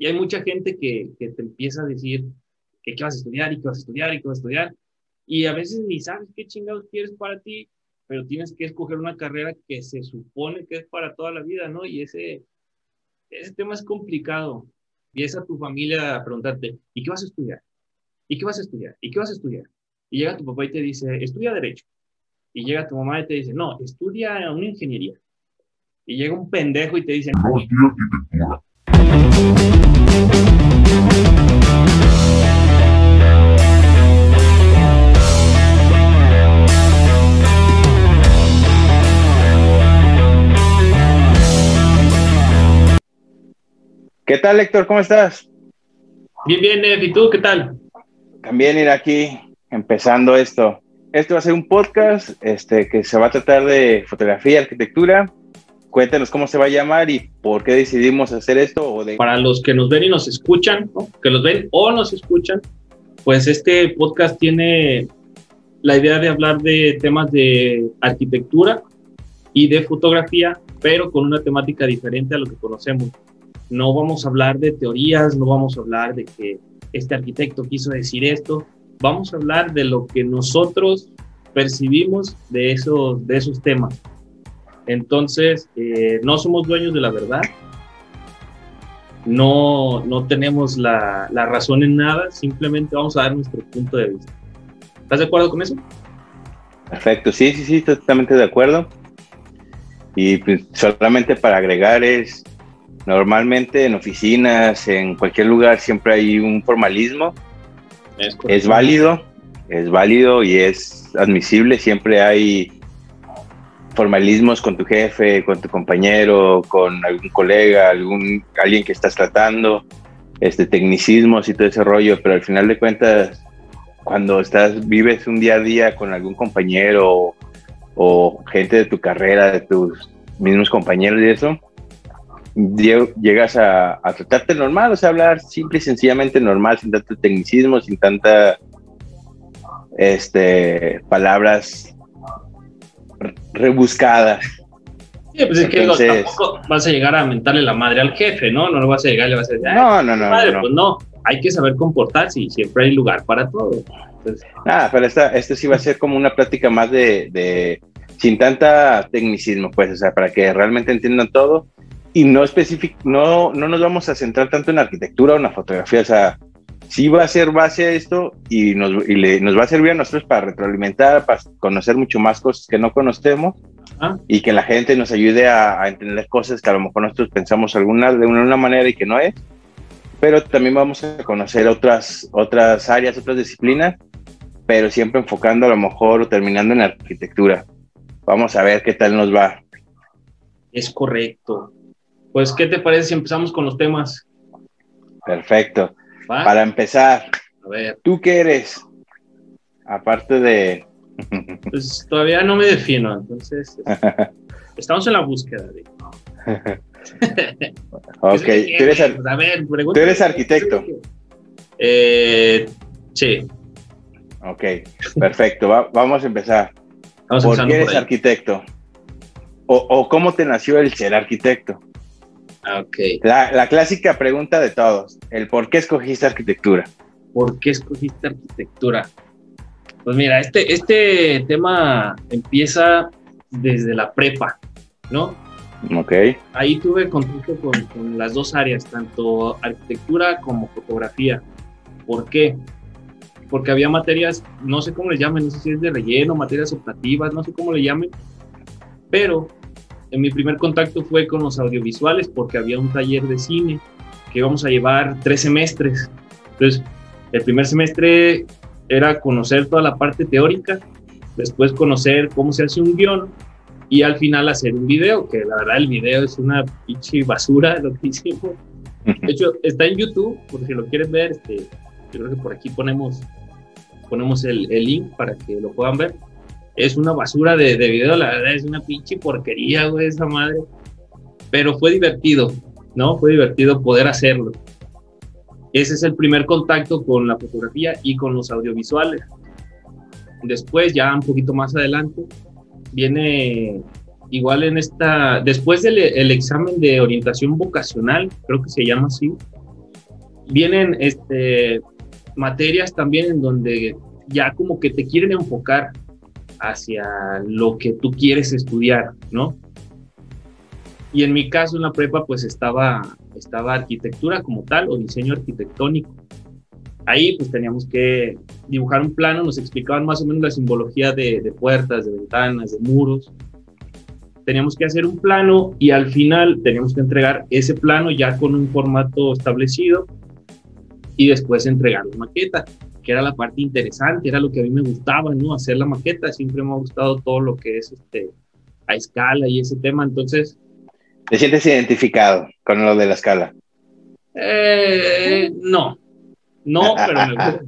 Y hay mucha gente que, que te empieza a decir que qué vas a estudiar y qué vas a estudiar y qué vas a estudiar. Y a veces ni sabes qué chingados quieres para ti, pero tienes que escoger una carrera que se supone que es para toda la vida, ¿no? Y ese, ese tema es complicado. Y es a tu familia a preguntarte, ¿y qué vas a estudiar? ¿Y qué vas a estudiar? ¿Y qué vas a estudiar? Y llega tu papá y te dice, estudia Derecho. Y llega tu mamá y te dice, no, estudia una ingeniería. Y llega un pendejo y te dice, no, estudia arquitectura. ¿Qué tal, Héctor? ¿Cómo estás? Bien, bien, Ed. ¿Y tú qué tal? También ir aquí empezando esto. Esto va a ser un podcast este, que se va a tratar de fotografía, arquitectura. Cuéntanos cómo se va a llamar y por qué decidimos hacer esto. Para los que nos ven y nos escuchan, que los ven o nos escuchan, pues este podcast tiene la idea de hablar de temas de arquitectura y de fotografía, pero con una temática diferente a lo que conocemos no vamos a hablar de teorías, no vamos a hablar de que este arquitecto quiso decir esto, vamos a hablar de lo que nosotros percibimos de esos, de esos temas. Entonces, eh, no somos dueños de la verdad, no, no tenemos la, la, razón en nada, simplemente vamos a dar nuestro punto de vista. ¿Estás de acuerdo con eso? Perfecto, sí, sí, sí, totalmente de acuerdo. Y pues, solamente para agregar es, Normalmente en oficinas, en cualquier lugar, siempre hay un formalismo. Es, válido, es válido y es admisible. Siempre hay formalismos con tu jefe, con tu compañero, con algún colega, algún alguien que estás tratando, este tecnicismos y todo ese rollo, pero al final de cuentas cuando estás vives un día a día con algún compañero o, gente de tu carrera, de tus mismos compañeros y eso, llegas a, tratarte normal, o sea, hablar simple y sencillamente normal, sin tanto tecnicismo, sin tanta este, palabras rebuscadas. Sí, pues es que tampoco vas a llegar a mentarle la madre al jefe, ¿no? No lo vas a llegar y le vas a decir, no, no, no, madre, pues no, hay que saber comportarse y siempre hay lugar para todo. ah, pero esta, este sí va a ser como una plática más de, de, sin tanta tecnicismo, pues, o sea, para que realmente entiendan todo y no específico, no, no nos vamos a centrar tanto en arquitectura o en la fotografía, o sea, sí va a ser base a esto y nos, y le, nos va a servir a nosotros para retroalimentar, para conocer mucho más cosas que no conocemos ah. y que la gente nos ayude a, entender cosas que a lo mejor nosotros pensamos alguna, de una, manera y que no es, pero también vamos a conocer otras, otras áreas, otras disciplinas, pero siempre enfocando a lo mejor o terminando en arquitectura. Vamos a ver qué tal nos va. Es correcto. Pues, ¿qué te parece si empezamos con los temas? Perfecto. Para empezar, a ver. ¿tú qué eres? Aparte de... Pues todavía no me defino, entonces estamos en la búsqueda. De... ok, ¿tú eres, a ver, ¿tú eres arquitecto? Eh, sí. Ok, perfecto, vamos a empezar. ¿Por qué eres arquitecto? O, ¿O cómo te nació el ser arquitecto? Ah, ok. La, clásica pregunta de todos, el por qué escogiste arquitectura. ¿Por qué escogiste arquitectura? Pues mira, este, este tema empieza desde la prepa, ¿no? Ok. Ahí tuve contacto con, con, las dos áreas, tanto arquitectura como fotografía. ¿Por qué? Porque había materias, no sé cómo le llamen, no sé si es de relleno, materias optativas, no sé cómo le llamen, pero en mi primer contacto fue con los audiovisuales porque había un taller de cine que íbamos a llevar tres semestres. Entonces, el primer semestre era conocer toda la parte teórica, después conocer cómo se hace un guion y al final hacer un video, que la verdad el video es una pinche basura lo que hicimos. De hecho, está en YouTube, por si lo quieres ver, este, yo creo que por aquí ponemos, ponemos el, el link para que lo puedan ver es una basura de, de video, la verdad es una pinche porquería, güey, esa madre. Pero fue divertido, ¿no? Fue divertido poder hacerlo. Ese es el primer contacto con la fotografía y con los audiovisuales. Después, ya un poquito más adelante, viene igual en esta, después del el examen de orientación vocacional, creo que se llama así, vienen este, materias también en donde ya como que te quieren enfocar hacia lo que tú quieres estudiar, ¿no? Y en mi caso en la prepa pues estaba, estaba arquitectura como tal o diseño arquitectónico. Ahí pues teníamos que dibujar un plano, nos explicaban más o menos la simbología de, de puertas, de ventanas, de muros. Teníamos que hacer un plano y al final teníamos que entregar ese plano ya con un formato establecido y después entregar la maqueta, que era la parte interesante, era lo que a mí me gustaba, ¿no? Hacer la maqueta, siempre me ha gustado todo lo que es este, a escala y ese tema, entonces ¿Te sientes identificado con lo de la escala? Eh, no, no, pero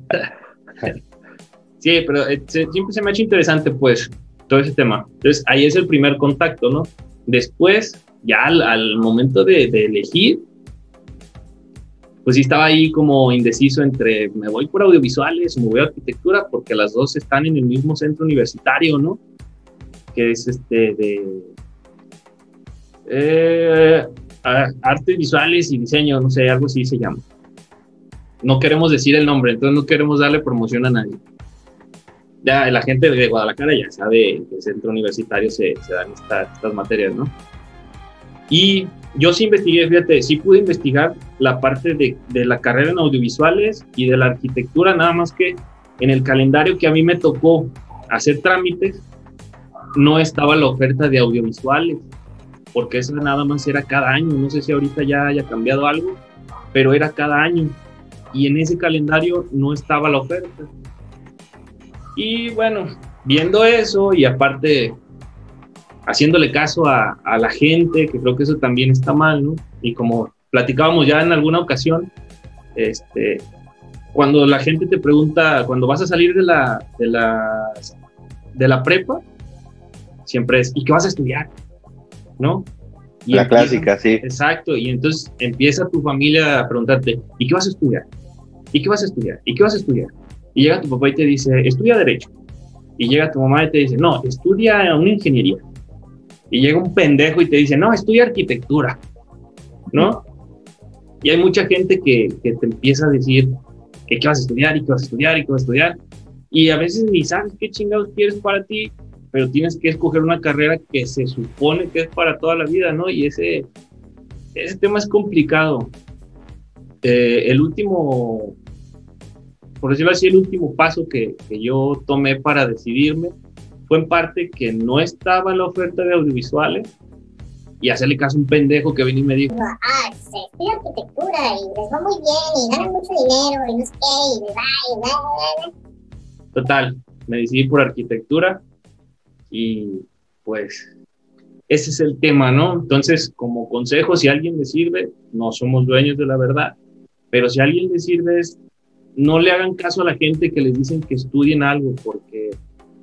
sí, pero eh, siempre se me ha hecho interesante, pues, todo ese tema. Entonces, ahí es el primer contacto, ¿no? Después, ya al, momento de, de, elegir, pues sí estaba ahí como indeciso entre me voy por audiovisuales o me voy a arquitectura, porque las dos están en el mismo centro universitario, ¿no? Que es este de eh, artes visuales y diseño, no sé, algo así se llama. No queremos decir el nombre, entonces no queremos darle promoción a nadie. Ya la gente de Guadalajara ya sabe que el centro universitario se, se dan estas materias, ¿no? Y yo sí investigué, fíjate, sí pude investigar la parte de, de, la carrera en audiovisuales y de la arquitectura, nada más que en el calendario que a mí me tocó hacer trámites, no estaba la oferta de audiovisuales porque eso nada más era cada año, no sé si ahorita ya haya cambiado algo, pero era cada año y en ese calendario no estaba la oferta. Y bueno, viendo eso y aparte haciéndole caso a, a, la gente, que creo que eso también está mal, ¿no? Y como platicábamos ya en alguna ocasión, este, cuando la gente te pregunta, cuando vas a salir de la, de la, de la prepa, siempre es, ¿y qué vas a estudiar? ¿no? Y la clásica, sí. Exacto, y entonces empieza tu familia a preguntarte, ¿y qué vas a estudiar? ¿Y qué vas a estudiar? ¿Y qué vas a estudiar? Y llega tu papá y te dice, estudia derecho. Y llega tu mamá y te dice, no, estudia una ingeniería. Y llega un pendejo y te dice, no, estudia arquitectura. ¿No? Y hay mucha gente que, que te empieza a decir que qué vas a estudiar y qué vas a estudiar y qué vas a estudiar. Y a veces ni sabes qué chingados quieres para ti pero tienes que escoger una carrera que se supone que es para toda la vida, ¿no? Y ese, ese tema es complicado. Eh, el último, por decirlo así, el último paso que, que, yo tomé para decidirme fue en parte que no estaba la oferta de audiovisuales y hacerle caso a un pendejo que vino y me dijo, ah, se estudia arquitectura y les va muy bien y ganan mucho dinero y no sé qué, y les va, y bla, bla, bla. Total, me decidí por arquitectura y pues ese es el tema, ¿no? Entonces, como consejo, si a alguien le sirve, no somos dueños de la verdad, pero si a alguien le sirve es, no le hagan caso a la gente que les dicen que estudien algo, porque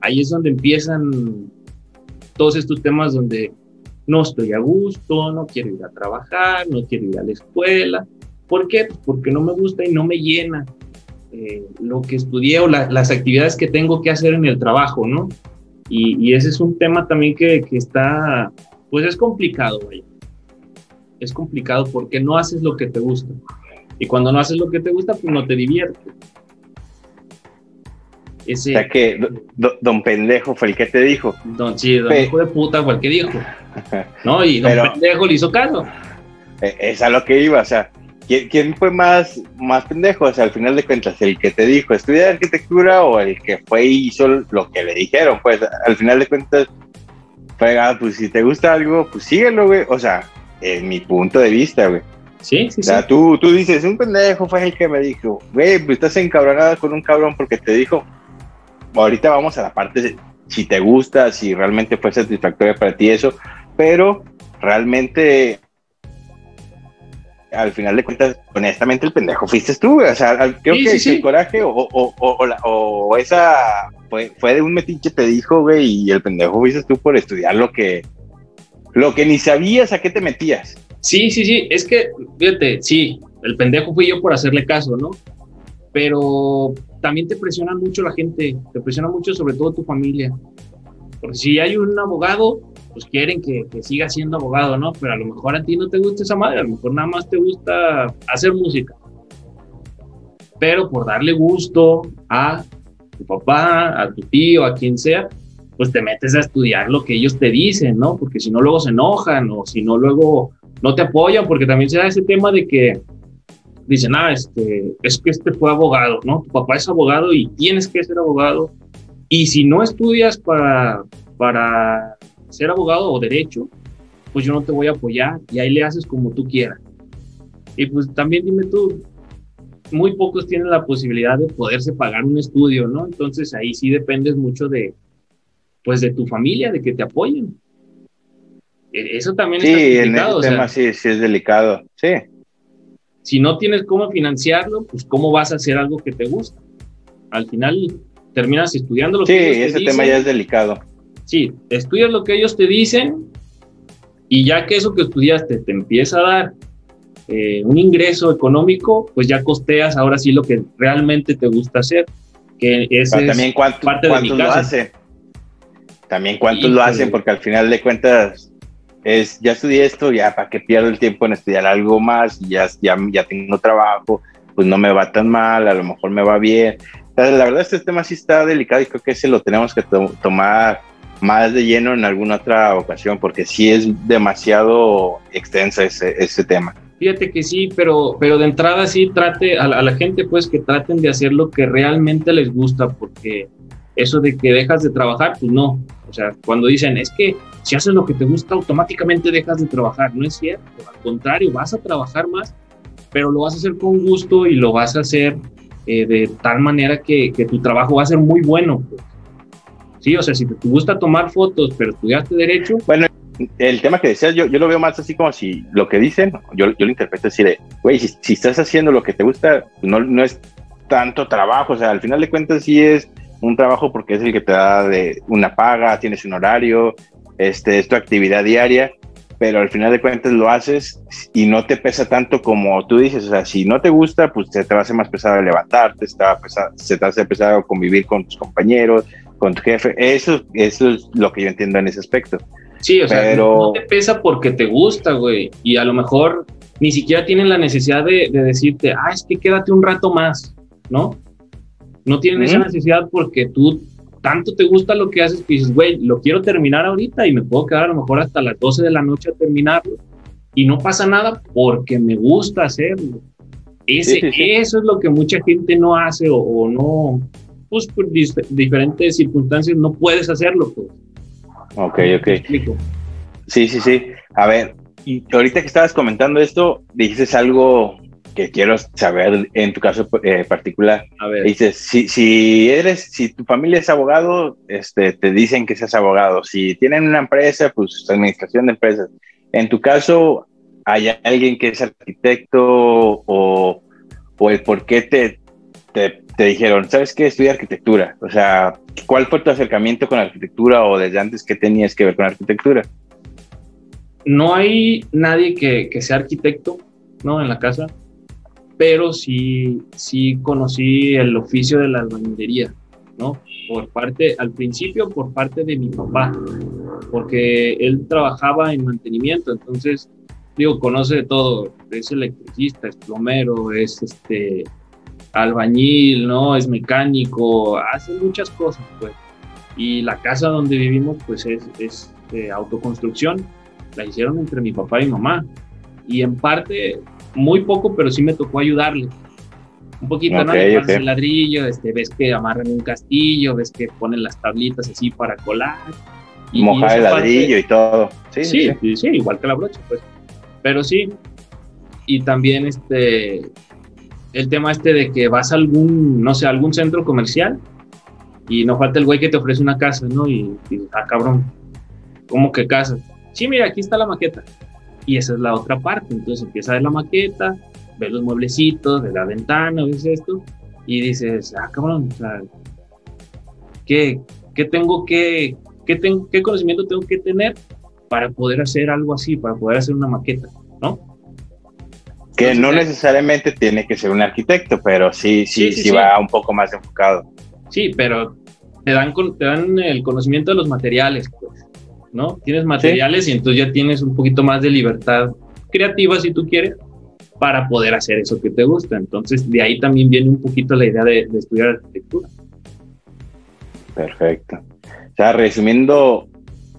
ahí es donde empiezan todos estos temas donde no estoy a gusto, no quiero ir a trabajar, no quiero ir a la escuela. ¿Por qué? Porque no me gusta y no me llena eh, lo que estudié o las actividades que tengo que hacer en el trabajo, ¿no? Y, ese es un tema también que, está, pues es complicado, güey. Es complicado porque no haces lo que te gusta. Y cuando no haces lo que te gusta, pues no te diviertes. Ese, o sea que don pendejo fue el que te dijo. Don, sí, don hijo de puta fue el que dijo. ¿No? Y don pendejo le hizo caso. E, es a lo que iba, o sea, ¿Quién, fue más, más pendejo? O sea, al final de cuentas, ¿el que te dijo estudiar arquitectura o el que fue y hizo lo que le dijeron? Pues al final de cuentas, fue, ah, pues si te gusta algo, pues síguelo, güey. O sea, en mi punto de vista, güey. Sí, sí, o sea, Tú, tú dices, un pendejo fue el que me dijo, güey, pues estás encabronada con un cabrón porque te dijo, ahorita vamos a la parte de si te gusta, si realmente fue satisfactoria para ti eso, pero realmente al final de cuentas, honestamente, el pendejo fuiste tú, O sea, creo que el coraje o, o, o, o, esa fue, fue, de un metiche, te dijo, güey, y el pendejo fuiste tú por estudiar lo que, lo que ni sabías a qué te metías. Sí, sí, sí, es que, fíjate, sí, el pendejo fui yo por hacerle caso, ¿no? Pero también te presiona mucho la gente, te presiona mucho sobre todo tu familia. Porque si hay un abogado, pues quieren que, que, siga siendo abogado, ¿no? Pero a lo mejor a ti no te gusta esa madre, a lo mejor nada más te gusta hacer música. pero por darle gusto a tu papá, a tu tío, a quien sea, pues te metes a estudiar lo que ellos te dicen, ¿no? Porque si no, luego se enojan o si no, luego no te apoyan, porque también se da ese tema de que dicen, ah, este, es que este fue abogado, ¿no? Tu papá es abogado y tienes que ser abogado. Y si no estudias para, para ser abogado o derecho, pues yo no te voy a apoyar y ahí le haces como tú quieras. Y pues también dime tú, muy pocos tienen la posibilidad de poderse pagar un estudio, ¿no? Entonces ahí sí dependes mucho de, pues de tu familia, de que te apoyen. E, eso también sí, es complicado. En tema sí, sí es delicado, sí. Si no tienes cómo financiarlo, pues cómo vas a hacer algo que te gusta. Al final terminas estudiando lo que ellos te dicen. Sí, ese tema ya es delicado. Sí, estudias lo que ellos te dicen y ya que eso que estudiaste te empieza a dar eh, un ingreso económico, pues ya costeas ahora sí lo que realmente te gusta hacer. Que es también cuánto, parte de mi lo hacen. También cuántos lo hacen, porque al final de cuentas es, ya estudié esto, ya para que pierdo el tiempo en estudiar algo más, ya, ya, ya tengo trabajo, pues no me va tan mal, a lo mejor me va bien. la verdad este tema sí está delicado y creo que ese lo tenemos que tomar más de lleno en alguna otra ocasión, porque sí es demasiado extensa ese, ese tema. Fíjate que sí, pero, pero de entrada sí trate a la, gente pues que traten de hacer lo que realmente les gusta, porque eso de que dejas de trabajar, pues no. O sea, cuando dicen, es que si haces lo que te gusta, automáticamente dejas de trabajar. No es cierto, al contrario, vas a trabajar más, pero lo vas a hacer con gusto y lo vas a hacer eh, de tal manera que, que, tu trabajo va a ser muy bueno. Pues. Sí, o sea, si te gusta tomar fotos, pero estudiaste derecho. Bueno, el tema que decías, yo, yo lo veo más así como si lo que dicen, yo, yo lo interpreto así de, güey, si, si, estás haciendo lo que te gusta, no, no es tanto trabajo, o sea, al final de cuentas sí es un trabajo porque es el que te da de una paga, tienes un horario, este, es tu actividad diaria, pero al final de cuentas lo haces y no te pesa tanto como tú dices, o sea, si no te gusta, pues se te va a hacer más pesado levantarte, se te, va a pesar, se te hace pesado convivir con tus compañeros, con tu jefe, eso, eso es lo que yo entiendo en ese aspecto. Sí, o sea, no te pesa porque te gusta, güey. Y a lo mejor ni siquiera tienen la necesidad de, decirte, ah, es que quédate un rato más, ¿no? No tienen esa necesidad porque tú tanto te gusta lo que haces que dices, güey, lo quiero terminar ahorita y me puedo quedar a lo mejor hasta las 12 de la noche a terminarlo. Y no pasa nada porque me gusta hacerlo. Ese, Eso es lo que mucha gente no hace o, no, pues por diferentes circunstancias no puedes hacerlo, pues. Ok, ok. Sí, sí, sí. A ver, y ahorita que estabas comentando esto, dices algo que quiero saber en tu caso eh, particular. A ver. Dices, si, si eres, si tu familia es abogado, este, te dicen que seas abogado. Si tienen una empresa, pues administración de empresas. En tu caso, ¿hay alguien que es arquitecto o, o el por qué te, te, te dijeron, ¿sabes qué? Estudia arquitectura. O sea, ¿cuál fue tu acercamiento con la arquitectura o desde antes qué tenías que ver con arquitectura? No hay nadie que, que sea arquitecto, ¿no? En la casa, pero sí, sí conocí el oficio de la albañilería, ¿no? Por parte, al principio por parte de mi papá, porque él trabajaba en mantenimiento, entonces, digo, conoce de todo, es electricista, es plomero, es este, albañil, ¿no? Es mecánico, hace muchas cosas, pues. Y la casa donde vivimos, pues es, es de autoconstrucción. La hicieron entre mi papá y mamá. Y en parte, muy poco, pero sí me tocó ayudarle. Un poquito, ¿no? el ladrillo, este, ves que amarran un castillo, ves que ponen las tablitas así para colar. Y Mojar el ladrillo y todo. Sí sí, sí, sí, igual que la brocha, pues. Pero sí. Y también, este, el tema este de que vas a algún, no sé, algún centro comercial y no falta el güey que te ofrece una casa, ¿no? Y, ah, cabrón, ¿cómo que casa? Sí, mira, aquí está la maqueta. Y esa es la otra parte. Entonces empieza a ver la maqueta, ves los mueblecitos, de la ventana, ves esto, y dices, ah, cabrón, o sea, ¿qué, qué tengo que, qué, tengo, qué conocimiento tengo que tener para poder hacer algo así, para poder hacer una maqueta, ¿no? Que no necesariamente tiene que ser un arquitecto, pero sí, sí, sí, va un poco más enfocado. Sí, pero te dan, te dan el conocimiento de los materiales, ¿no? Tienes materiales y entonces ya tienes un poquito más de libertad creativa, si tú quieres, para poder hacer eso que te gusta. Entonces, de ahí también viene un poquito la idea de, estudiar arquitectura. Perfecto. O sea, resumiendo,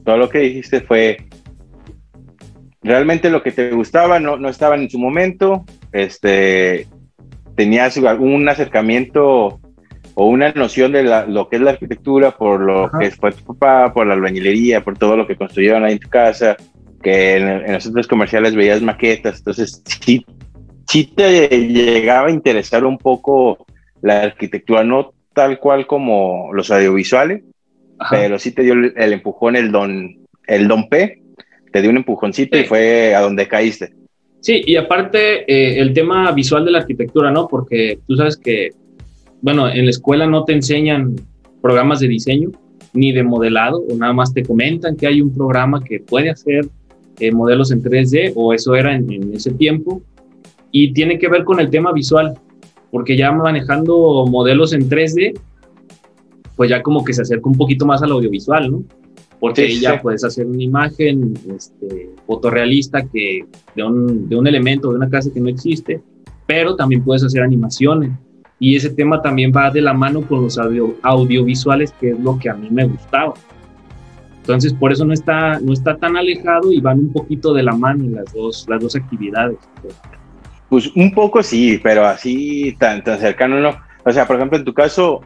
todo lo que dijiste fue, realmente lo que te gustaba no, no estaba en su momento, este, tenías algún acercamiento o una noción de lo que es la arquitectura por lo que fue tu papá, por la albañilería, por todo lo que construyeron ahí en tu casa, que en, en los centros comerciales veías maquetas, entonces sí sí te llegaba a interesar un poco la arquitectura, no tal cual como los audiovisuales, pero sí te dio el, empujón el don, el don P, te dio un empujoncito y fue a donde caíste. Sí, y aparte eh, el tema visual de la arquitectura, ¿no? Porque tú sabes que, bueno, en la escuela no te enseñan programas de diseño ni de modelado, o nada más te comentan que hay un programa que puede hacer eh, modelos en 3D, o eso era en ese tiempo, y tiene que ver con el tema visual, porque ya manejando modelos en 3D, pues ya como que se acerca un poquito más al audiovisual, ¿no? Porque ya puedes hacer una imagen este, fotorrealista que, de, un, de un elemento, de una casa que no existe, pero también puedes hacer animaciones. Y ese tema también va de la mano con los audio, audiovisuales, que es lo que a mí me gustaba. Entonces, por eso no está, no está tan alejado y van un poquito de la mano las dos, las dos actividades. Pues un poco sí, pero así tan, tan cercano no. O sea, por ejemplo, en tu caso,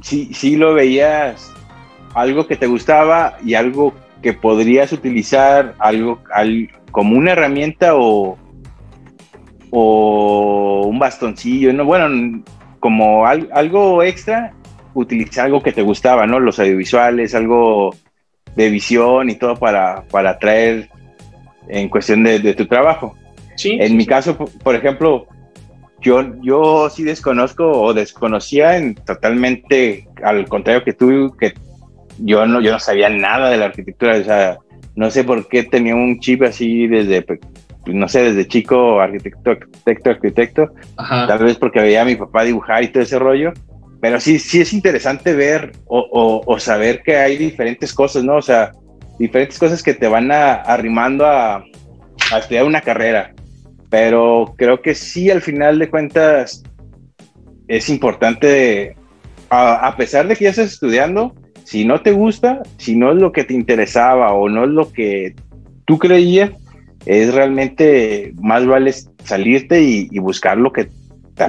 sí, sí lo veías algo que te gustaba y algo que podrías utilizar algo como una herramienta o, o un bastoncillo, ¿no? Bueno, como algo extra, utilizar algo que te gustaba, ¿no? Los audiovisuales, algo de visión y todo para, para traer en cuestión de tu trabajo en mi caso, por ejemplo, yo, yo sí desconozco o desconocía en, totalmente al contrario que tú, que yo no, yo no sabía nada de la arquitectura, o sea, no sé por qué tenía un chip así desde, no sé, desde chico, arquitecto, arquitecto, arquitecto, tal vez porque veía a mi papá dibujar y todo ese rollo, pero sí, sí es interesante ver o, o, saber que hay diferentes cosas, ¿no? O sea, diferentes cosas que te van a, arrimando a, a estudiar una carrera pero creo que sí, al final de cuentas, es importante, a, pesar de que ya estás estudiando, si no te gusta, si no es lo que te interesaba o no es lo que tú creías, es realmente más vale salirte y, buscar lo que te,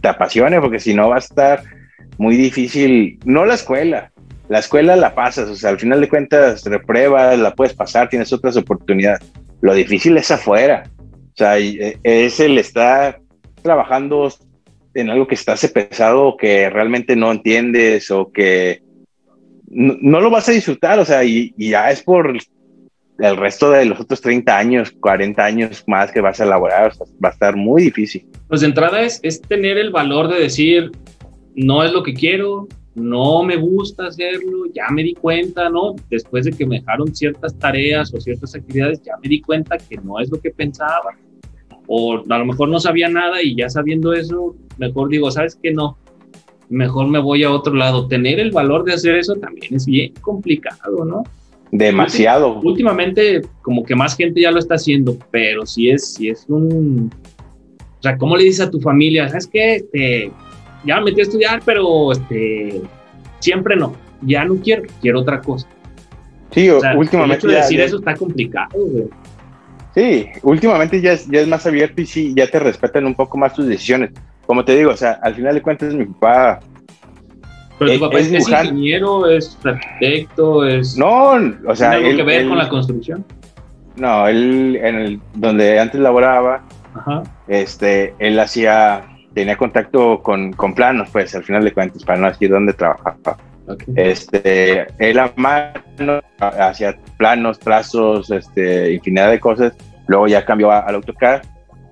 te apasione, porque si no va a estar muy difícil, no la escuela, la escuela la pasas, o sea, al final de cuentas repruebas, la puedes pasar, tienes otras oportunidades. Lo difícil es afuera, o sea, eh, es el estar trabajando en algo que está pesado que realmente no entiendes o que no, lo vas a disfrutar, o sea, y, ya es por el resto de los otros 30 años, 40 años más que vas a elaborar, va a estar muy difícil. Pues de entrada es, es tener el valor de decir, no es lo que quiero, no me gusta hacerlo, ya me di cuenta, ¿no? Después de que me dejaron ciertas tareas o ciertas actividades, ya me di cuenta que no es lo que pensaba. O a lo mejor no sabía nada y ya sabiendo eso, mejor digo, ¿sabes qué? No, mejor me voy a otro lado. Tener el valor de hacer eso también es bien complicado, ¿no? Demasiado. Últimamente, como que más gente ya lo está haciendo, pero si es, si es un... O sea, ¿cómo le dices a tu familia? ¿Sabes qué? Este, ya me metí a estudiar, pero este, siempre no, ya no quiero, quiero otra cosa. Sí, últimamente. ya, decir eso está complicado, Sí, últimamente ya es, ya es más abierto y sí, ya te respetan un poco más tus decisiones. Como te digo, o sea, al final de cuentas mi papá pero tu papá es, ingeniero, es arquitecto, es. No, o sea. ¿Tiene algo que ver con la construcción? No, él, en el, donde antes laboraba, este, él hacía tenía contacto con, con, planos, pues al final de cuentas, para no decir dónde trabajaba. Este, él a mano hacía planos, trazos, este, infinidad de cosas. Luego ya cambió al AutoCAD.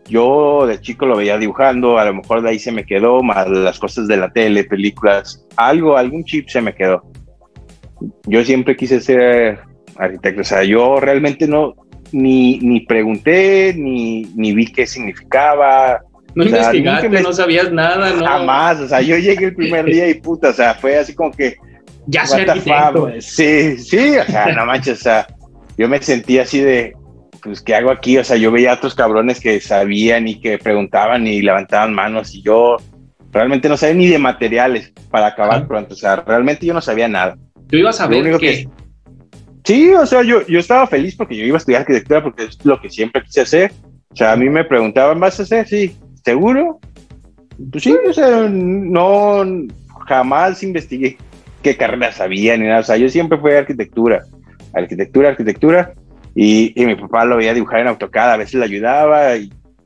Yo de chico lo veía dibujando, a lo mejor de ahí se me quedó, más las cosas de la tele, películas, algo, algún chip se me quedó. Yo siempre quise ser arquitecto, o sea, yo realmente no, ni, ni pregunté, ni, ni vi qué significaba, no investigaste, no sabías nada, ¿no? Jamás, o sea, yo llegué el primer día y puta, o sea, fue así como que. Ya soy arquitecto. Sí, sí, o sea, no manches, o sea, yo me sentí así de. Pues, ¿qué hago aquí? O sea, yo veía a otros cabrones que sabían y que preguntaban y levantaban manos y yo realmente no sabía ni de materiales para acabar pronto. O sea, realmente yo no sabía nada. Tú ibas a ver que... Sí, o sea, yo, yo estaba feliz porque yo iba a estudiar arquitectura porque es lo que siempre quise hacer. O sea, a mí me preguntaban, ¿vas a hacer? Sí, ¿seguro? Pues sí, o sea, no, jamás investigué qué carrera sabía ni nada. O sea, yo siempre fui a arquitectura, arquitectura, arquitectura. Y, y mi papá lo veía dibujar en AutoCAD, a veces le ayudaba,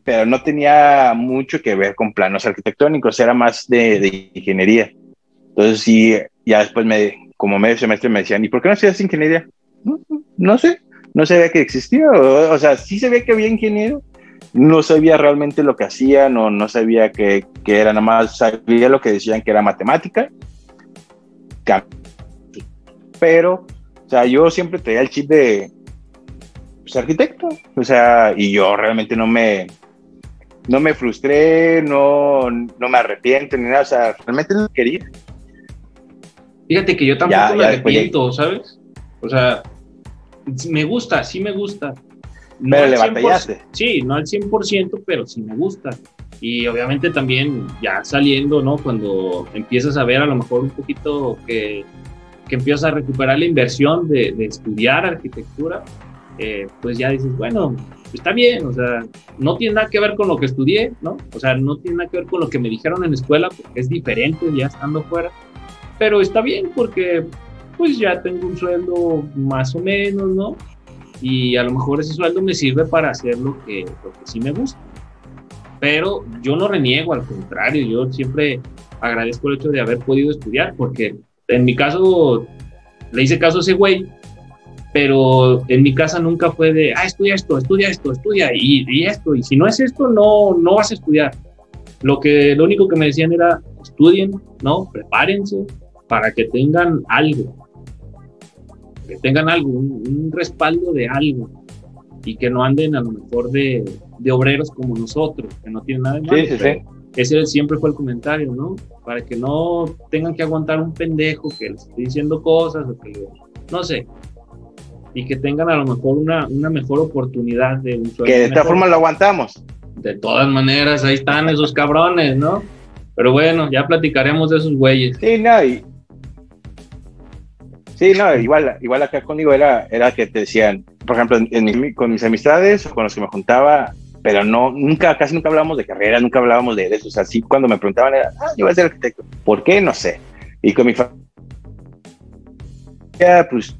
pero no tenía mucho que ver con planos arquitectónicos, era más de, de ingeniería. Entonces sí, ya después me, como medio semestre me decían, ¿y por qué no estudias ingeniería? No, sé, no sabía que existía, o, sea, sí sabía que había ingeniero, no sabía realmente lo que hacían o no sabía que, que era nada más, sabía lo que decían que era matemática, pero, o sea, yo siempre tenía el chip de pues, arquitecto, o sea, y yo realmente no me, no me frustré, no, no me arrepiento ni nada, o sea, realmente lo quería. Fíjate que yo tampoco me arrepiento, ¿sabes? O sea, me gusta, sí me gusta. pero le batallaste. Sí, no al 100%, pero sí me gusta. Y obviamente también ya saliendo, ¿no? Cuando empiezas a ver a lo mejor un poquito que, que empiezas a recuperar la inversión de, de estudiar arquitectura, eh, pues ya dices, bueno, está bien, o sea, no tiene nada que ver con lo que estudié, ¿no? O sea, no tiene nada que ver con lo que me dijeron en la escuela, porque es diferente ya estando fuera, pero está bien porque pues ya tengo un sueldo más o menos, ¿no? Y a lo mejor ese sueldo me sirve para hacer lo que, lo que sí me gusta. Pero yo no reniego, al contrario, yo siempre agradezco el hecho de haber podido estudiar, porque en mi caso le hice caso a ese güey pero en mi casa nunca fue de, ah, estudia esto, estudia esto, estudia y, esto, y si no es esto, no, no vas a estudiar. Lo, que, lo único que me decían era, estudien, ¿no? Prepárense para que tengan algo, que tengan algo, un, respaldo de algo, y que no anden a lo mejor de, de obreros como nosotros, que no tienen nada de malo. Sí, sí, sí. Ese siempre fue el comentario, ¿no? Para que no tengan que aguantar un pendejo que les esté diciendo cosas o que, no sé, y que tengan a lo mejor una, una mejor oportunidad de un Que de esta forma lo aguantamos. De todas maneras, ahí están esos cabrones, ¿no? Pero bueno, ya platicaremos de esos güeyes. Sí, no, y... Sí, no, igual, igual acá conmigo era, era que te decían, por ejemplo, en, con mis amistades o con los que me juntaba, pero no, nunca, casi nunca hablábamos de carrera, nunca hablábamos de, eso. O sea, sí, cuando me preguntaban era, ah, yo voy a ser arquitecto. ¿Por qué? No sé. Y con mi familia, pues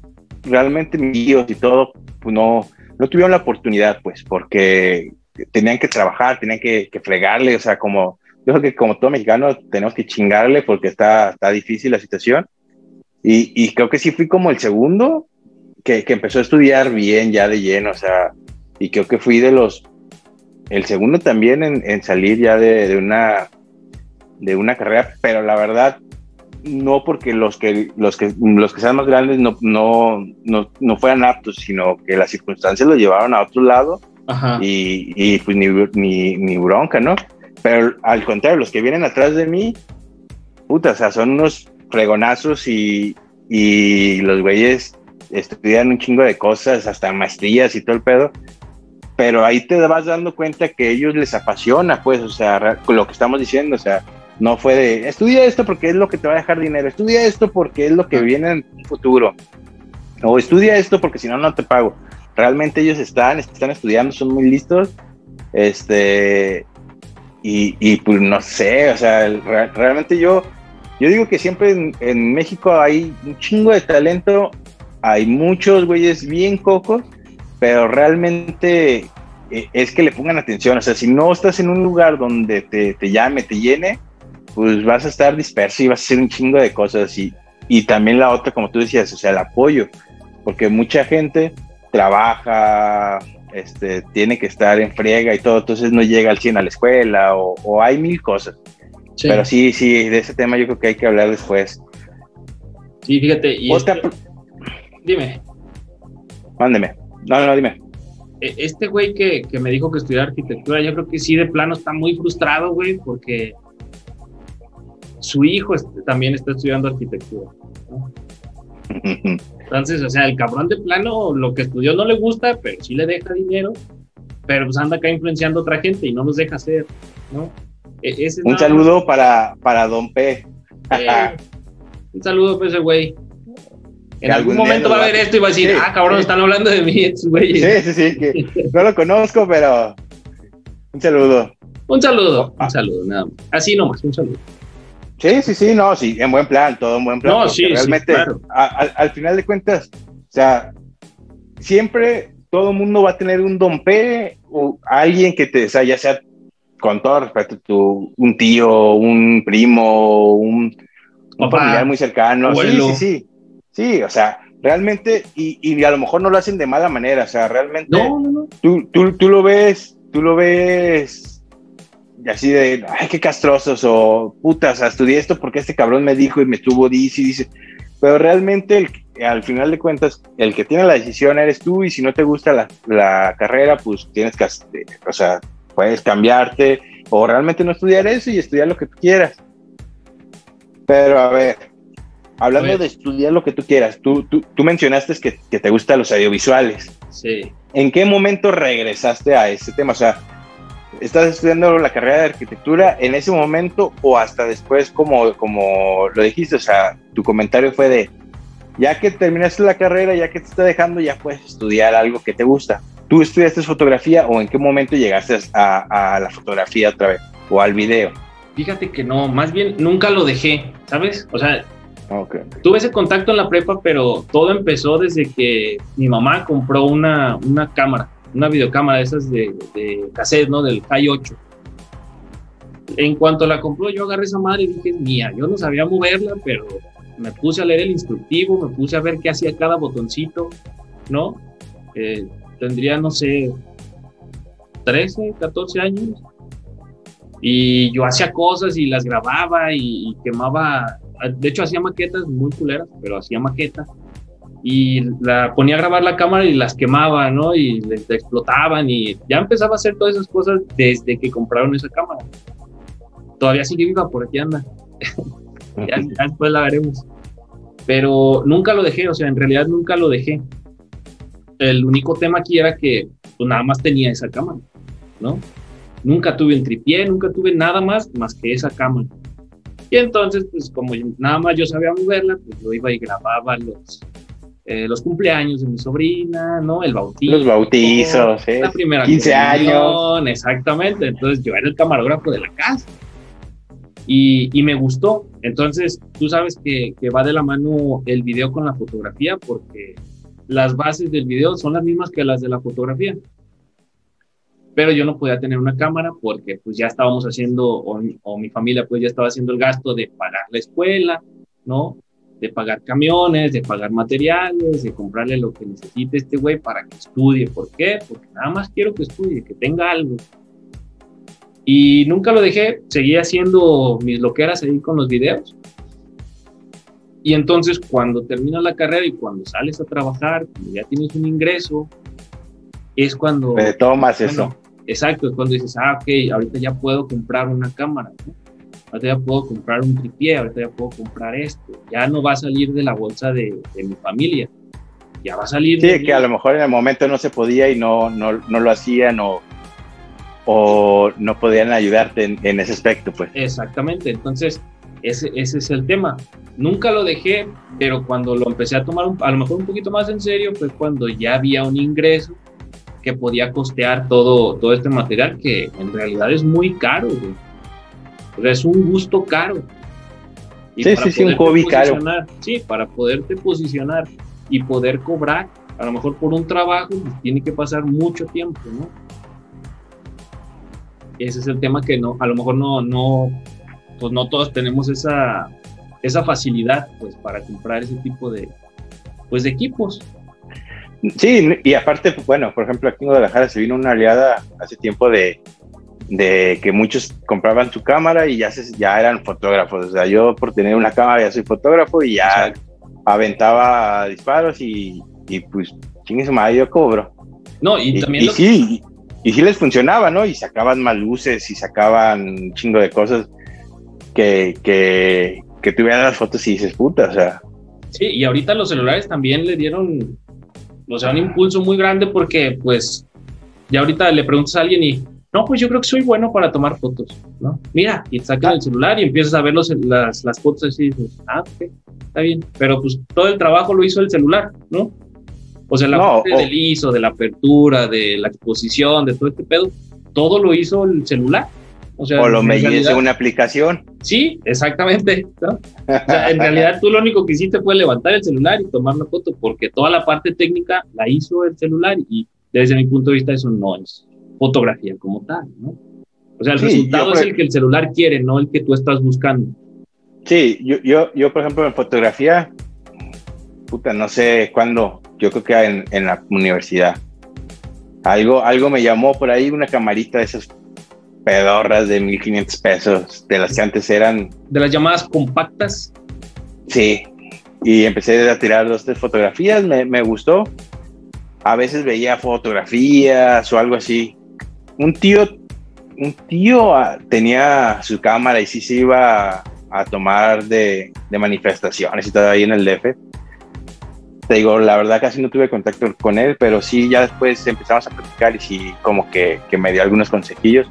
realmente mis tíos y todo, pues no, no tuvieron la oportunidad, pues, porque tenían que trabajar, tenían que, fregarle, o sea, como, yo creo que como todo mexicano tenemos que chingarle porque está, está difícil la situación. Y, y creo que sí fui como el segundo que, que, empezó a estudiar bien, ya de lleno, o sea, y creo que fui de los, el segundo también en, en salir ya de, de, una, de una carrera, pero la verdad, no porque los que, los que, los que sean más grandes no, no, no, no fueran aptos, sino que las circunstancias lo llevaron a otro lado y, y, pues ni, ni, ni, bronca, ¿no? Pero al contrario, los que vienen atrás de mí, puta, o sea, son unos fregonazos y, y los güeyes estudian un chingo de cosas, hasta maestrías y todo el pedo. Pero ahí te vas dando cuenta que a ellos les apasiona, pues, o sea, lo que estamos diciendo, o sea, no fue de, estudia esto porque es lo que te va a dejar dinero, estudia esto porque es lo que viene en un futuro, o estudia esto porque si no, no te pago. Realmente ellos están, están estudiando, son muy listos, este, y, y pues no sé, o sea, realmente yo, yo digo que siempre en, en, México hay un chingo de talento, hay muchos güeyes bien cocos, pero realmente eh, es que le pongan atención, o sea, si no estás en un lugar donde te, te llame, te llene, pues vas a estar disperso y vas a hacer un chingo de cosas. Y, y también la otra, como tú decías, o sea, el apoyo, porque mucha gente trabaja, este, tiene que estar en friega y todo, entonces no llega al 100 a la escuela o, o hay mil cosas. Pero sí, sí, de ese tema yo creo que hay que hablar después. Sí, fíjate. Y este... Dime. Mándeme. No, no, dime. E, este güey que, que me dijo que estudiar arquitectura, yo creo que sí, de plano está muy frustrado, güey, porque su hijo también está estudiando arquitectura. Entonces, o sea, el cabrón de plano, lo que estudió no le gusta, pero sí le deja dinero, pero pues anda acá influenciando a otra gente y no nos deja hacer, ¿no? E, un saludo para, para Don P. Eh, un saludo para ese güey. En algún, momento va a ver esto y va a decir, ah, cabrón, están hablando de mí, güey. Sí, sí, sí, que no lo conozco, pero un saludo. Un saludo, un saludo, nada más. Así nomás, un saludo. Sí, sí, sí, no, sí, en buen plan, todo en buen plan. No, sí, realmente, claro. al final de cuentas, o sea, siempre todo el mundo va a tener un don P o alguien que te, o sea, ya sea con todo respeto, tu, un tío, un primo, un, familiar muy cercano. Sí, sí, sí. Sí, o sea, realmente, y, y, a lo mejor no lo hacen de mala manera, o sea, realmente no, no, no. Tú, tú, tú lo ves, tú lo ves así de, ay, qué castrosos, o putas, estudié esto porque este cabrón me dijo y me estuvo dice y dice. Pero realmente, al final de cuentas, el que tiene la decisión eres tú, y si no te gusta la, la carrera, pues tienes que, o sea, puedes cambiarte, o realmente no estudiar eso y estudiar lo que tú quieras. Pero a ver, hablando de estudiar lo que tú quieras, tú, tú, tú mencionaste que, que te gustan los audiovisuales. Sí. ¿En qué momento regresaste a ese tema? O sea, estás estudiando la carrera de arquitectura en ese momento o hasta después, como, como lo dijiste, o sea, tu comentario fue de, ya que terminaste la carrera, ya que te está dejando, ya puedes estudiar algo que te gusta. ¿Tú estudiaste fotografía o en qué momento llegaste a, la fotografía otra vez o al video? Fíjate que no, más bien nunca lo dejé, ¿sabes? O sea, tuve ese contacto en la prepa, pero todo empezó desde que mi mamá compró una, una cámara una videocámara de esas de, de cassette, ¿no? Del High 8. En cuanto la compró, yo agarré esa madre y dije, mía, yo no sabía moverla, pero me puse a leer el instructivo, me puse a ver qué hacía cada botoncito, ¿no? Eh, tendría, no sé, 13, 14 años. Y yo hacía cosas y las grababa y, y quemaba, de hecho hacía maquetas muy culeras, pero hacía maquetas y la ponía a grabar la cámara y las quemaba, ¿no? Y les explotaban y ya empezaba a hacer todas esas cosas desde que compraron esa cámara. Todavía sigue viva, por aquí anda. ya, después la veremos. Pero nunca lo dejé, o sea, en realidad nunca lo dejé. El único tema aquí era que pues, nada más tenía esa cámara, ¿no? Nunca tuve el tripié, nunca tuve nada más más que esa cámara. Y entonces, pues como nada más yo sabía moverla, pues yo iba y grababa los, eh, los cumpleaños de mi sobrina, ¿no? El bautizo. Los bautizos, La primera 15 años. Exactamente. Entonces yo era el camarógrafo de la casa. Y, y me gustó. Entonces, tú sabes que, que, va de la mano el video con la fotografía porque las bases del video son las mismas que las de la fotografía. Pero yo no podía tener una cámara porque pues ya estábamos haciendo, o, o mi familia pues ya estaba haciendo el gasto de pagar la escuela, ¿no? De pagar camiones, de pagar materiales, de comprarle lo que necesite este güey para que estudie. ¿Por qué? Porque nada más quiero que estudie, que tenga algo. Y nunca lo dejé, seguí haciendo mis loqueras ahí con los videos. Y entonces cuando terminas la carrera y cuando sales a trabajar, cuando ya tienes un ingreso, es cuando... Te tomas eso. Exacto, es cuando dices, ah, ok, ahorita ya puedo comprar una cámara. ¿no? Ahorita ya puedo comprar un tripié, ahorita ya puedo comprar esto, ya no va a salir de la bolsa de, mi familia, ya va a salir. Sí, que a lo mejor en el momento no se podía y no, no, no lo hacían o, o no podían ayudarte en, ese aspecto, pues. Exactamente, entonces ese, ese es el tema. Nunca lo dejé, pero cuando lo empecé a tomar a lo mejor un poquito más en serio fue cuando ya había un ingreso que podía costear todo, todo este material que en realidad es muy caro. Güey es un gusto caro. sí, sí, sí, un hobby caro. Sí, para poderte posicionar y poder cobrar, a lo mejor por un trabajo, pues, tiene que pasar mucho tiempo, ¿no? Ese es el tema que no, a lo mejor no, no, pues no todos tenemos esa, esa facilidad, pues, para comprar ese tipo de, pues, de equipos. Sí, y aparte, bueno, por ejemplo, aquí en Guadalajara se vino una aliada hace tiempo de, de que muchos compraban su cámara y ya, se, ya eran fotógrafos. O sea, yo por tener una cámara ya soy fotógrafo y ya aventaba disparos y, y pues, ¿quién es madre? Yo cobro. No, y, también. Y, sí, y, sí les funcionaba, ¿no? Y sacaban más luces y sacaban un chingo de cosas que, que, que tuvieran las fotos y dices, puta, o sea, Sí, y ahorita los celulares también le dieron, o sea, un impulso muy grande porque, pues, ya ahorita le preguntas a alguien y, no, pues yo creo que soy bueno para tomar fotos, ¿no? Mira, y sacas el celular y empiezas a ver los, las, las fotos así y dices, ah, ok, está bien, pero pues todo el trabajo lo hizo el celular, ¿no? O sea, la parte del ISO, de la apertura, de la exposición, de todo este pedo, todo lo hizo el celular. O, sea, o lo una aplicación. Sí, exactamente. en realidad tú lo único que hiciste fue levantar el celular y tomar la foto, porque toda la parte técnica la hizo el celular y desde mi punto de vista eso no es fotografía como tal, ¿no? O sea, el resultado es el que el celular quiere, no el que tú estás buscando. Sí, yo, yo, yo por ejemplo en fotografía, puta, no sé cuándo, yo creo que en, en la universidad. Algo, algo me llamó por ahí, una camarita de esas pedorras de 1500 pesos, de las que antes eran. De las llamadas compactas. Sí, y empecé a tirar dos, tres fotografías, me, me gustó. A veces veía fotografías o algo así. Un tío, un tío ah, tenía su cámara y sí se iba a, tomar de, de manifestaciones y todo ahí en el DF te digo, la verdad casi no tuve contacto con él, pero sí, ya después empezamos a platicar y sí, como que, que me dio algunos consejillos.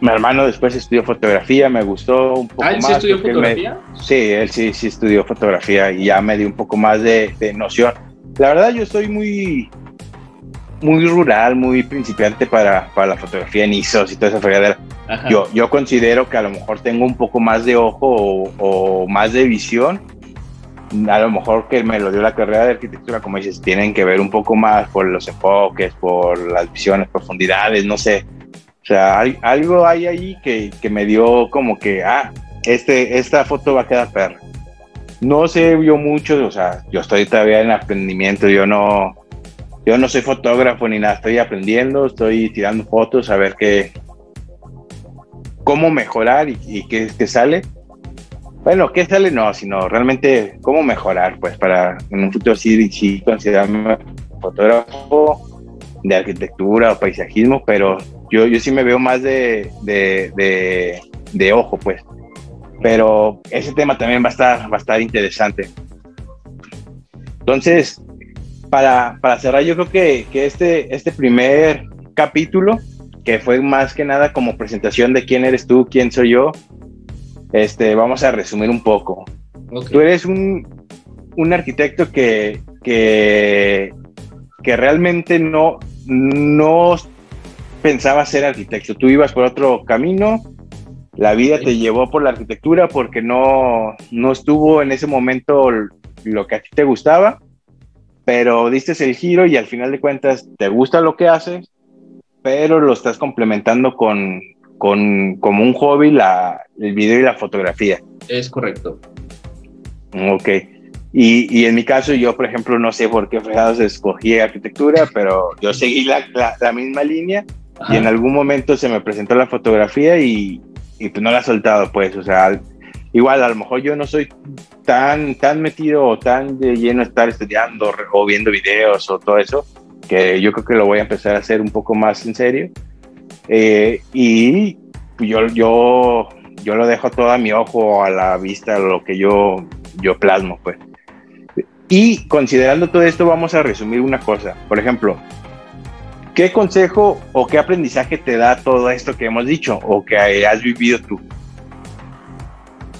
Mi hermano después estudió fotografía, me gustó un poco ¿Ah, él más. sí estudió fotografía? sí, él sí, sí estudió fotografía y ya me dio un poco más de, de noción. La verdad, yo estoy muy, muy rural, muy principiante para, para la fotografía en ISOs y toda esa fregadera. Yo, yo considero que a lo mejor tengo un poco más de ojo o, o más de visión a lo mejor que me lo dio la carrera de arquitectura, como dices, tienen que ver un poco más por los enfoques, por las visiones, profundidades, no sé. O sea, hay, algo hay ahí que, que, me dio como que, ah, este, esta foto va a quedar perra. No sé yo mucho, o sea, yo estoy todavía en aprendimiento, yo no, yo no soy fotógrafo ni nada, estoy aprendiendo, estoy tirando fotos a ver qué, cómo mejorar y, qué, sale bueno, ¿qué sale? No, sino realmente cómo mejorar, pues, para en un futuro sí, sí considerarme fotógrafo de arquitectura o paisajismo, pero yo, yo sí me veo más de, de, de, ojo, pues. Pero ese tema también va a estar, va a estar interesante. Entonces, para, para cerrar, yo creo que, que este, este primer capítulo, que fue más que nada como presentación de quién eres tú, quién soy yo, este, vamos a resumir un poco. Tú eres un, un arquitecto que, que, que, realmente no, no pensaba ser arquitecto. Tú ibas por otro camino, la vida te llevó por la arquitectura porque no, no estuvo en ese momento lo que a ti te gustaba, pero diste el giro y al final de cuentas te gusta lo que haces, pero lo estás complementando con, con como un hobby la, el video y la fotografía. Es correcto. Ok. Y, y, en mi caso, yo, por ejemplo, no sé por qué fregados escogí arquitectura, pero yo seguí la, la, misma línea y en algún momento se me presentó la fotografía y, y, pues no la he soltado, pues, o sea, igual a lo mejor yo no soy tan, tan metido o tan de lleno estar estudiando o viendo videos o todo eso, que yo creo que lo voy a empezar a hacer un poco más en serio eh, y yo, yo, yo lo dejo todo a mi ojo, a la vista, lo que yo, yo plasmo, pues. Y considerando todo esto, vamos a resumir una cosa. Por ejemplo, ¿qué consejo o qué aprendizaje te da todo esto que hemos dicho o que has vivido tú?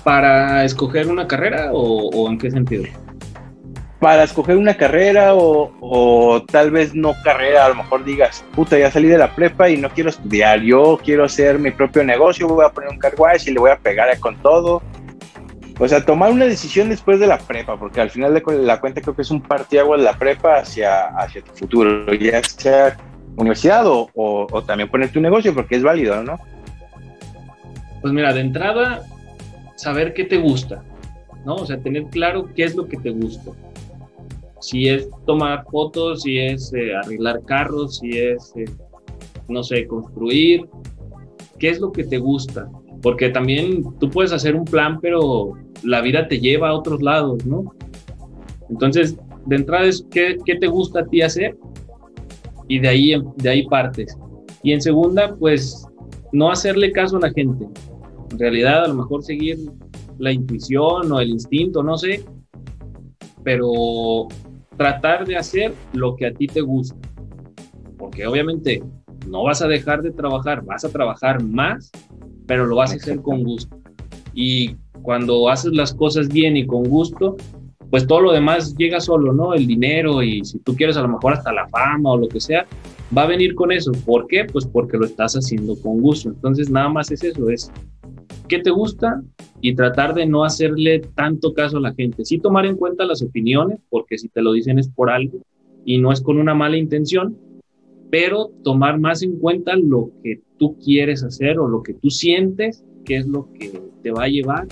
¿Para escoger una carrera o, o en qué sentido? para escoger una carrera o, tal vez no carrera, a lo mejor digas, puta, ya salí de la prepa y no quiero estudiar, yo quiero hacer mi propio negocio, voy a poner un carwash y le voy a pegar con todo. O sea, tomar una decisión después de la prepa, porque al final de la cuenta creo que es un partiagua de la prepa hacia, hacia tu futuro, ya sea universidad o, o también poner tu negocio, porque es válido, ¿no? Pues mira, de entrada, saber qué te gusta, ¿no? O sea, tener claro qué es lo que te gusta si es tomar fotos, si es eh, arreglar carros, si es, eh, no sé, construir, ¿qué es lo que te gusta? Porque también tú puedes hacer un plan, pero la vida te lleva a otros lados, ¿no? Entonces, de entrada es qué, qué te gusta a ti hacer y de ahí, de ahí partes. Y en segunda, pues no hacerle caso a la gente. En realidad, a lo mejor seguir la intuición o el instinto, no sé, pero tratar de hacer lo que a ti te gusta. Porque obviamente no vas a dejar de trabajar, vas a trabajar más, pero lo vas a hacer con gusto. Y cuando haces las cosas bien y con gusto, pues todo lo demás llega solo, ¿no? El dinero y si tú quieres a lo mejor hasta la fama o lo que sea, va a venir con eso. ¿Por qué? Pues porque lo estás haciendo con gusto. Entonces nada más es eso, es qué te gusta y tratar de no hacerle tanto caso a la gente. Sí tomar en cuenta las opiniones, porque si te lo dicen es por algo y no es con una mala intención, pero tomar más en cuenta lo que tú quieres hacer o lo que tú sientes que es lo que te va a llevar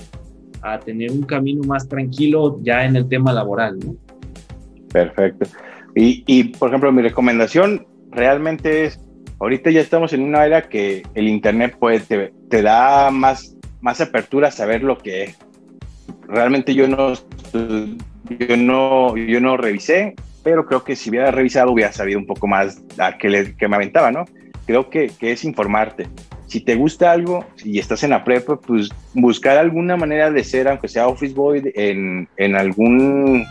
a tener un camino más tranquilo ya en el tema laboral, ¿no? Perfecto. Y, y por ejemplo, mi recomendación realmente es, ahorita ya estamos en una era que el Internet pues, te, te da más, más apertura a saber lo que es. Realmente yo no, yo no, yo no revisé, pero creo que si hubiera revisado hubiera sabido un poco más a que, le, que me aventaba, ¿no? Creo que, que, es informarte. Si te gusta algo y estás en la prepa, pues buscar alguna manera de ser, aunque sea office boy, en, en algún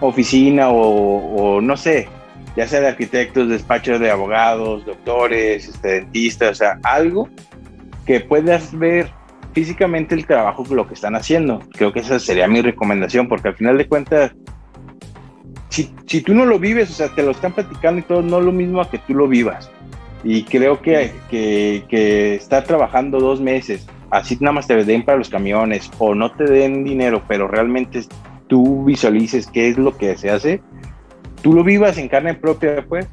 oficina o, o, no sé, ya sea de arquitectos, despachos de abogados, doctores, este, dentistas, o sea, algo que puedas ver físicamente el trabajo que lo que están haciendo. Creo que esa sería mi recomendación, porque al final de cuentas, si, si tú no lo vives, o sea, te lo están platicando y todo, no es lo mismo a que tú lo vivas. Y creo que, que, que estar trabajando dos meses, así nada más te den para los camiones o no te den dinero, pero realmente tú visualices qué es lo que se hace, tú lo vivas en carne propia, pues,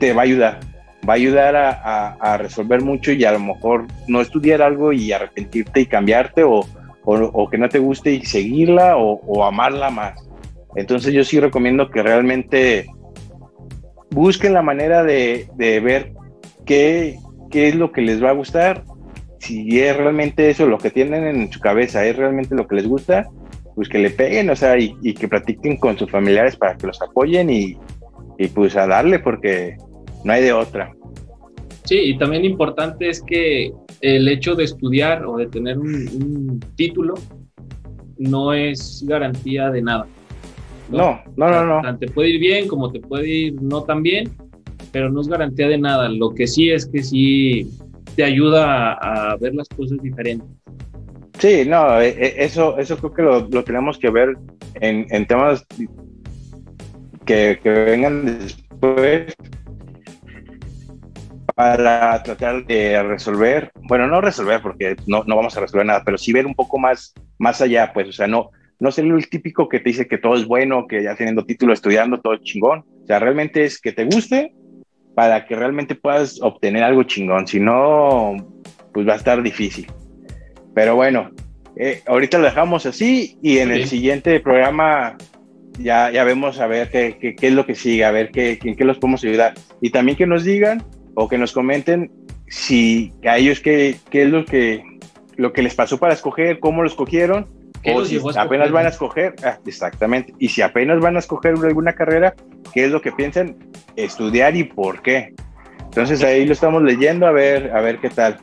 te va a ayudar. Va a ayudar a, resolver mucho y a lo mejor no estudiar algo y arrepentirte y cambiarte o, que no te guste y seguirla o, amarla más. Entonces yo sí recomiendo que realmente busquen la manera de, de ver qué, qué, es lo que les va a gustar, si es realmente eso lo que tienen en su cabeza, es realmente lo que les gusta, pues que le peguen, o sea, y, y que practiquen con sus familiares para que los apoyen y, y, pues a darle porque no hay de otra. Sí, y también importante es que el hecho de estudiar o de tener un, un título no es garantía de nada. No, no, no, no. no. Te puede ir bien como te puede ir no tan bien, pero no es garantía de nada. Lo que sí es que sí te ayuda a, a ver las cosas diferentes. Sí, no, eso, eso creo que lo, lo tenemos que ver en, en temas que, que, vengan después para tratar de resolver, bueno, no resolver porque no, no vamos a resolver nada, pero sí ver un poco más, más allá, pues, o sea, no, no ser el típico que te dice que todo es bueno, que ya teniendo título, estudiando, todo chingón. O sea, realmente es que te guste para que realmente puedas obtener algo chingón. Si no, pues va a estar difícil. Pero bueno, eh, ahorita lo dejamos así y en sí. el siguiente programa ya, ya vemos a ver qué, qué, qué es lo que sigue, a ver qué, en qué los podemos ayudar. Y también que nos digan o que nos comenten si a ellos qué, qué es lo que, lo que les pasó para escoger, cómo lo escogieron o si apenas van a escoger, ah, exactamente, y si apenas van a escoger alguna carrera, ¿qué es lo que piensan estudiar y por qué? Entonces ahí lo estamos leyendo a ver, a ver qué tal.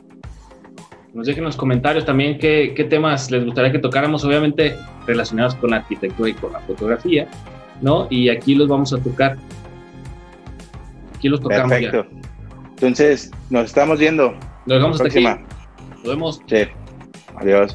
Nos dejen en los comentarios también qué, qué temas les gustaría que tocáramos, obviamente relacionados con la arquitectura y con la fotografía, ¿no? Y aquí los vamos a tocar. Aquí los tocamos Perfecto. Ya. Entonces, nos estamos viendo. Nos vemos hasta aquí. Nos vemos. Sí. Adiós.